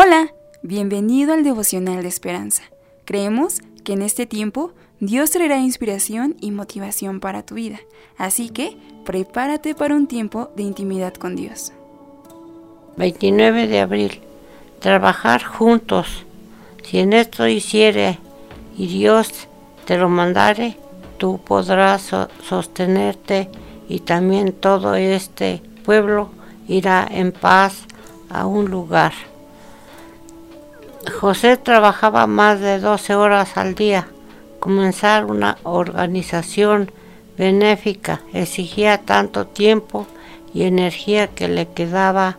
Hola, bienvenido al devocional de esperanza. Creemos que en este tiempo Dios traerá inspiración y motivación para tu vida, así que prepárate para un tiempo de intimidad con Dios. 29 de abril. Trabajar juntos. Si en esto hiciere y Dios te lo mandare, tú podrás sostenerte y también todo este pueblo irá en paz a un lugar. José trabajaba más de 12 horas al día. Comenzar una organización benéfica exigía tanto tiempo y energía que le quedaba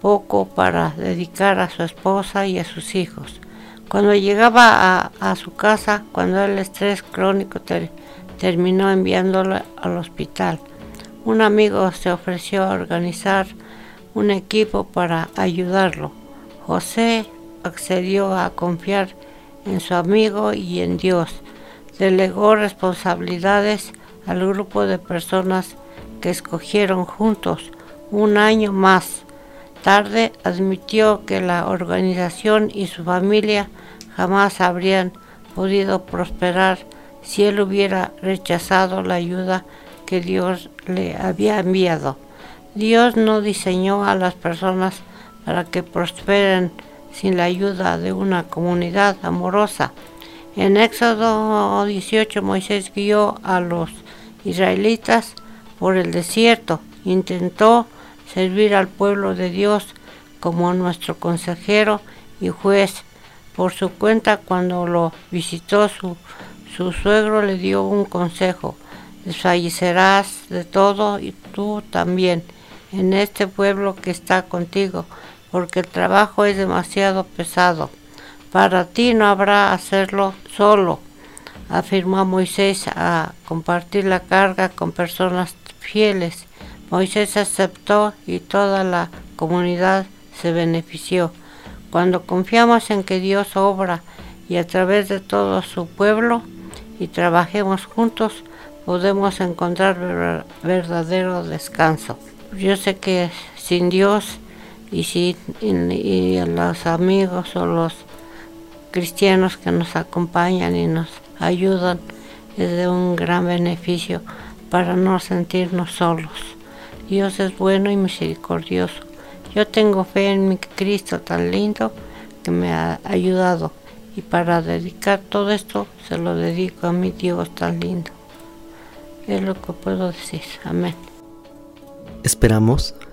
poco para dedicar a su esposa y a sus hijos. Cuando llegaba a, su casa, cuando el estrés crónico terminó enviándolo al hospital, un amigo se ofreció a organizar un equipo para ayudarlo. José accedió a confiar en su amigo y en Dios. Delegó responsabilidades al grupo de personas que escogieron juntos un año más. Tarde admitió que la organización y su familia jamás habrían podido prosperar si él hubiera rechazado la ayuda que Dios le había enviado. Dios no diseñó a las personas para que prosperen sin la ayuda de una comunidad amorosa. En Éxodo 18 Moisés guió a los israelitas por el desierto, intentó servir al pueblo de Dios como nuestro consejero y juez. Por su cuenta, cuando lo visitó su, su suegro, le dio un consejo. Desfallecerás de todo y tú también en este pueblo que está contigo porque el trabajo es demasiado pesado. Para ti no habrá hacerlo solo, afirmó Moisés a compartir la carga con personas fieles. Moisés aceptó y toda la comunidad se benefició. Cuando confiamos en que Dios obra y a través de todo su pueblo y trabajemos juntos, podemos encontrar verdadero descanso. Yo sé que sin Dios y si y, a los amigos o los cristianos que nos acompañan y nos ayudan es de un gran beneficio para no sentirnos solos. Dios es bueno y misericordioso. Yo tengo fe en mi Cristo tan lindo que me ha ayudado y para dedicar todo esto se lo dedico a mi Dios tan lindo. Es lo que puedo decir. Amén. Esperamos